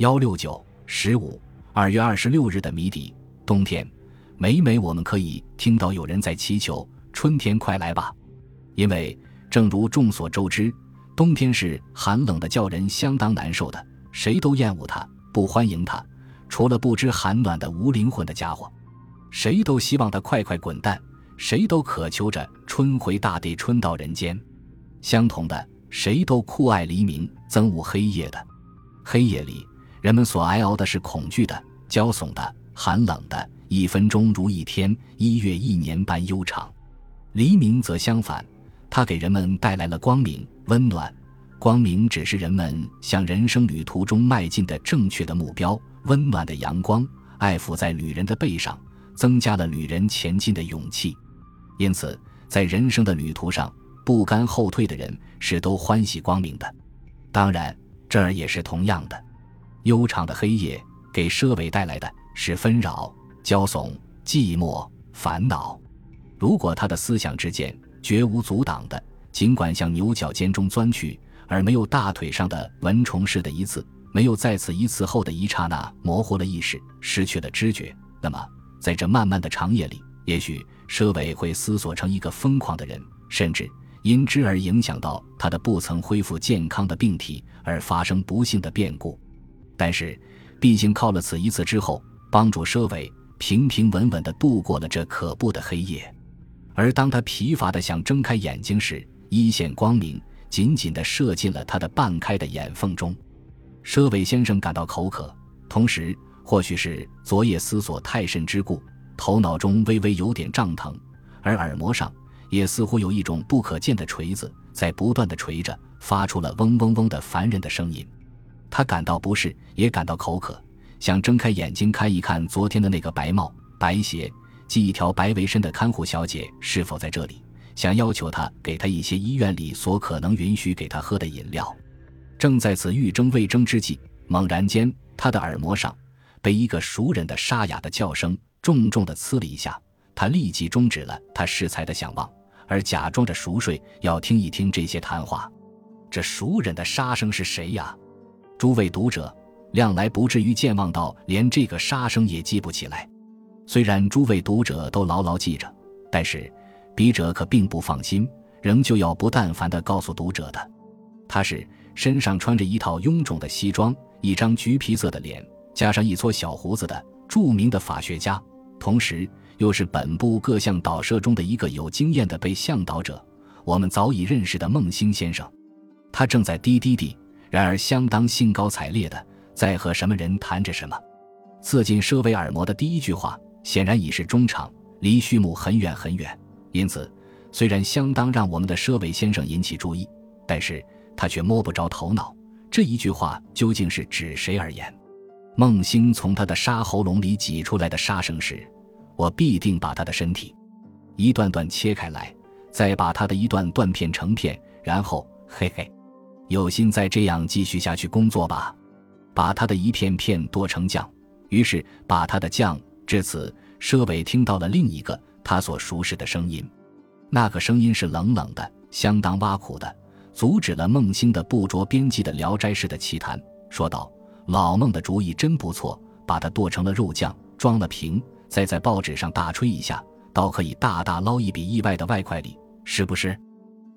幺六九十五二月二十六日的谜底。冬天，每每我们可以听到有人在祈求春天快来吧，因为正如众所周知，冬天是寒冷的，叫人相当难受的，谁都厌恶它，不欢迎它，除了不知寒暖的无灵魂的家伙，谁都希望它快快滚蛋，谁都渴求着春回大地，春到人间。相同的，谁都酷爱黎明，憎恶黑夜的。黑夜里，人们所挨熬的是恐惧的、焦悚的。寒冷的一分钟如一天，一月一年般悠长。黎明则相反，它给人们带来了光明、温暖。光明只是人们向人生旅途中迈进的正确的目标。温暖的阳光爱抚在旅人的背上，增加了旅人前进的勇气。因此，在人生的旅途上，不甘后退的人是都欢喜光明的。当然，这儿也是同样的。悠长的黑夜给奢伟带来的。是纷扰、焦悚、寂寞、烦恼。如果他的思想之剑绝无阻挡的，尽管向牛角尖中钻去，而没有大腿上的蚊虫似的一次，没有在此一次后的一刹那模糊了意识，失去了知觉，那么在这漫漫的长夜里，也许佘伟会思索成一个疯狂的人，甚至因之而影响到他的不曾恢复健康的病体而发生不幸的变故。但是，毕竟靠了此一次之后。帮助佘伟平平稳稳地度过了这可怖的黑夜，而当他疲乏地想睁开眼睛时，一线光明紧紧地射进了他的半开的眼缝中。佘伟先生感到口渴，同时或许是昨夜思索太甚之故，头脑中微微有点胀疼，而耳膜上也似乎有一种不可见的锤子在不断地锤着，发出了嗡嗡嗡的烦人的声音。他感到不适，也感到口渴。想睁开眼睛看一看昨天的那个白帽白鞋系一条白围身的看护小姐是否在这里，想要求她给他一些医院里所可能允许给他喝的饮料。正在此欲争未争之际，猛然间，他的耳膜上被一个熟人的沙哑的叫声重重的刺了一下。他立即终止了他适才的想望，而假装着熟睡，要听一听这些谈话。这熟人的杀声是谁呀？诸位读者。亮来不至于健忘到连这个杀声也记不起来。虽然诸位读者都牢牢记着，但是笔者可并不放心，仍旧要不但凡地告诉读者的。他是身上穿着一套臃肿的西装，一张橘皮色的脸，加上一撮小胡子的著名的法学家，同时又是本部各项导社中的一个有经验的被向导者。我们早已认识的孟兴先生，他正在滴滴滴，然而相当兴高采烈的。在和什么人谈着什么？刺进舍维尔摩的第一句话，显然已是中场，离序幕很远很远。因此，虽然相当让我们的舍维先生引起注意，但是他却摸不着头脑。这一句话究竟是指谁而言？孟星从他的沙喉咙里挤出来的沙声时，我必定把他的身体一段段切开来，再把他的一段断片成片，然后，嘿嘿，有心再这样继续下去工作吧。把他的一片片剁成酱，于是把他的酱。至此，佘伟听到了另一个他所熟识的声音，那个声音是冷冷的，相当挖苦的，阻止了孟兴的不着边际的聊斋式的奇谈，说道：“老孟的主意真不错，把它剁成了肉酱，装了瓶，再在报纸上大吹一下，倒可以大大捞一笔意外的外快里，是不是？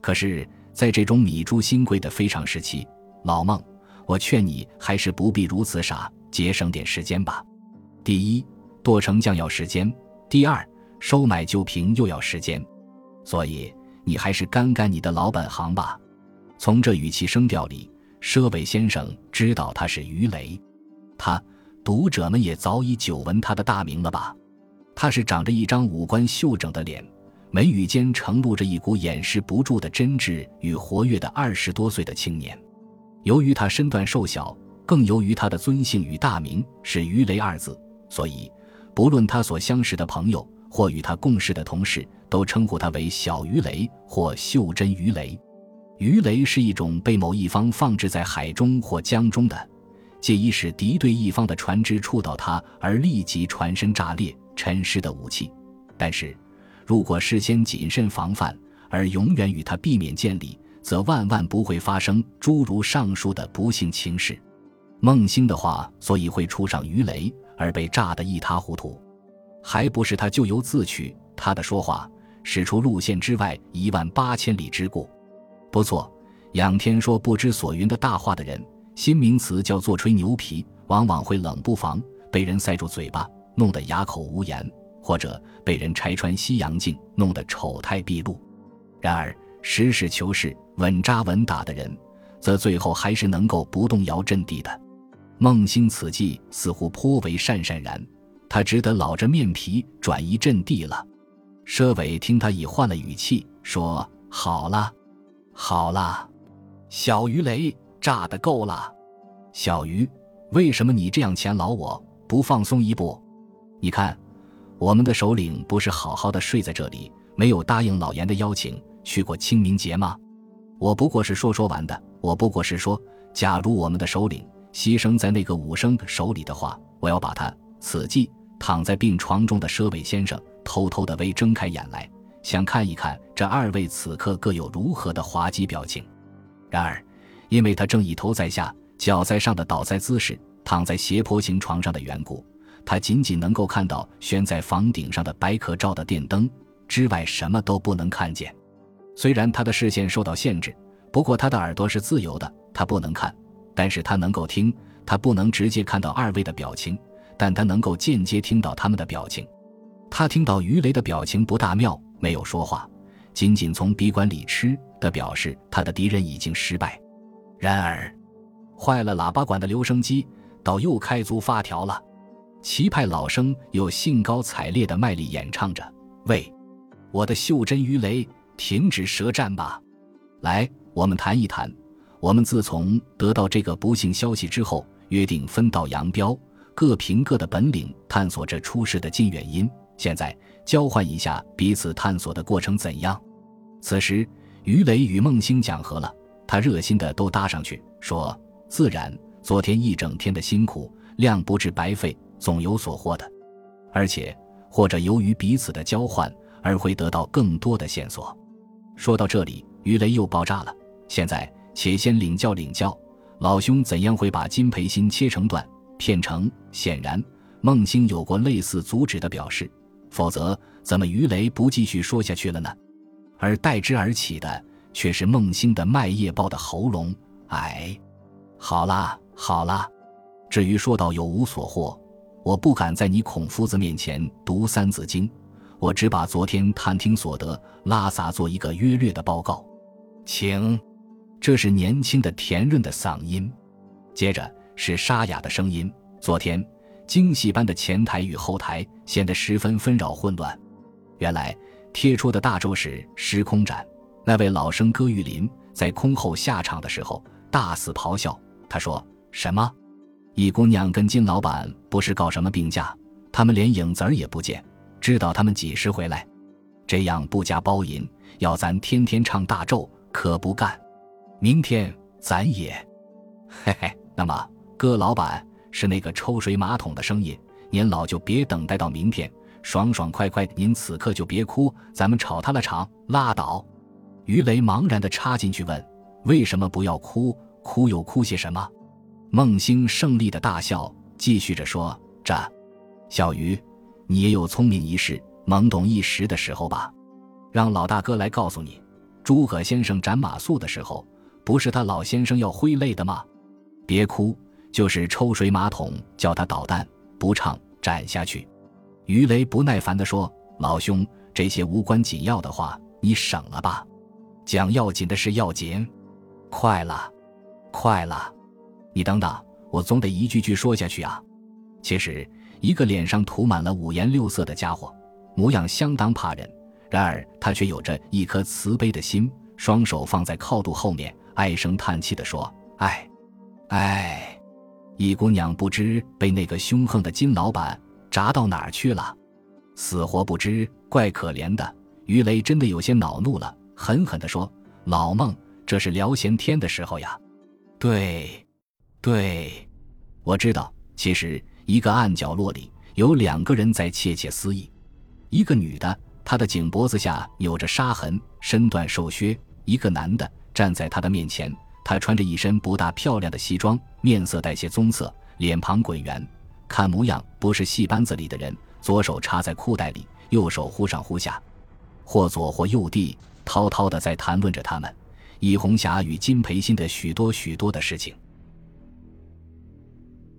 可是，在这种米珠新贵的非常时期，老孟。”我劝你还是不必如此傻，节省点时间吧。第一，剁成酱要时间；第二，收买旧瓶又要时间。所以你还是干干你的老本行吧。从这语气声调里，佘伟先生知道他是鱼雷。他读者们也早已久闻他的大名了吧？他是长着一张五官秀整的脸，眉宇间呈露着一股掩饰不住的真挚与活跃的二十多岁的青年。由于他身段瘦小，更由于他的尊姓与大名是鱼雷二字，所以不论他所相识的朋友或与他共事的同事，都称呼他为小鱼雷或袖珍鱼雷。鱼雷是一种被某一方放置在海中或江中的，借以使敌对一方的船只触到它而立即船身炸裂沉尸的武器。但是，如果事先谨慎防范，而永远与他避免见礼。则万万不会发生诸如上述的不幸情事。孟星的话，所以会触上鱼雷而被炸得一塌糊涂，还不是他咎由自取？他的说话使出路线之外一万八千里之故。不错，仰天说不知所云的大话的人，新名词叫做吹牛皮，往往会冷不防被人塞住嘴巴，弄得哑口无言，或者被人拆穿西洋镜，弄得丑态毕露。然而，实事求是、稳扎稳打的人。则最后还是能够不动摇阵地的。孟兴此计似乎颇为善善然，他只得老着面皮转移阵地了。佘伟听他已换了语气，说：“好了，好了，小鱼雷炸得够了。小鱼，为什么你这样钱劳我，不放松一步？你看，我们的首领不是好好的睡在这里，没有答应老严的邀请去过清明节吗？我不过是说说玩的。”我不过是说，假如我们的首领牺牲在那个武生手里的话，我要把他。此际，躺在病床中的佘伟先生偷偷的微睁开眼来，想看一看这二位此刻各有如何的滑稽表情。然而，因为他正一头在下，脚在上的倒栽姿势，躺在斜坡形床上的缘故，他仅仅能够看到悬在房顶上的白壳罩的电灯之外，什么都不能看见。虽然他的视线受到限制。不过他的耳朵是自由的，他不能看，但是他能够听。他不能直接看到二位的表情，但他能够间接听到他们的表情。他听到于雷的表情不大妙，没有说话，仅仅从鼻管里吃的表示他的敌人已经失败。然而，坏了喇叭管的留声机倒又开足发条了。齐派老生又兴高采烈地卖力演唱着：“喂，我的袖珍鱼雷，停止舌战吧！来。”我们谈一谈，我们自从得到这个不幸消息之后，约定分道扬镳，各凭各的本领探索这出事的近远因。现在交换一下彼此探索的过程怎样？此时，鱼雷与孟星讲和了，他热心的都搭上去说：“自然，昨天一整天的辛苦量不至白费，总有所获的。而且，或者由于彼此的交换而会得到更多的线索。”说到这里，鱼雷又爆炸了。现在，且先领教领教，老兄怎样会把金培新切成段片成？显然，孟兴有过类似阻止的表示，否则怎么鱼雷不继续说下去了呢？而代之而起的，却是孟兴的麦叶豹的喉咙。哎，好啦好啦，至于说到有无所获，我不敢在你孔夫子面前读三字经，我只把昨天探听所得拉萨做一个约略的报告，请。这是年轻的甜润的嗓音，接着是沙哑的声音。昨天精细般的前台与后台显得十分纷扰混乱。原来贴出的大咒是时空展。那位老生戈玉林在空后下场的时候大肆咆哮。他说：“什么？易姑娘跟金老板不是搞什么病假？他们连影子儿也不见，知道他们几时回来？这样不加包银，要咱天天唱大咒，可不干。”明天咱也，嘿嘿。那么，哥老板是那个抽水马桶的声音。您老就别等待到明天，爽爽快快，您此刻就别哭，咱们吵他了场，拉倒。于雷茫然地插进去问：“为什么不要哭？哭又哭些什么？”孟兴胜利的大笑，继续着说：“这，小鱼，你也有聪明一世、懵懂一时的时候吧？让老大哥来告诉你，诸葛先生斩马谡的时候。”不是他老先生要挥泪的吗？别哭，就是抽水马桶叫他捣蛋，不唱斩下去。于雷不耐烦地说：“老兄，这些无关紧要的话，你省了吧。讲要紧的事要紧。快了，快了，你等等，我总得一句句说下去啊。其实，一个脸上涂满了五颜六色的家伙，模样相当怕人，然而他却有着一颗慈悲的心，双手放在靠肚后面。”唉声叹气地说：“唉，唉，易姑娘不知被那个凶横的金老板砸到哪儿去了，死活不知，怪可怜的。”于雷真的有些恼怒了，狠狠地说：“老孟，这是聊闲天的时候呀。”“对，对，我知道。其实一个暗角落里有两个人在窃窃私语，一个女的，她的颈脖子下有着杀痕，身段瘦削；一个男的。”站在她的面前，他穿着一身不大漂亮的西装，面色带些棕色，脸庞滚圆，看模样不是戏班子里的人。左手插在裤袋里，右手忽上忽下，或左或右地滔滔的在谈论着他们易红霞与金培新的许多许多的事情。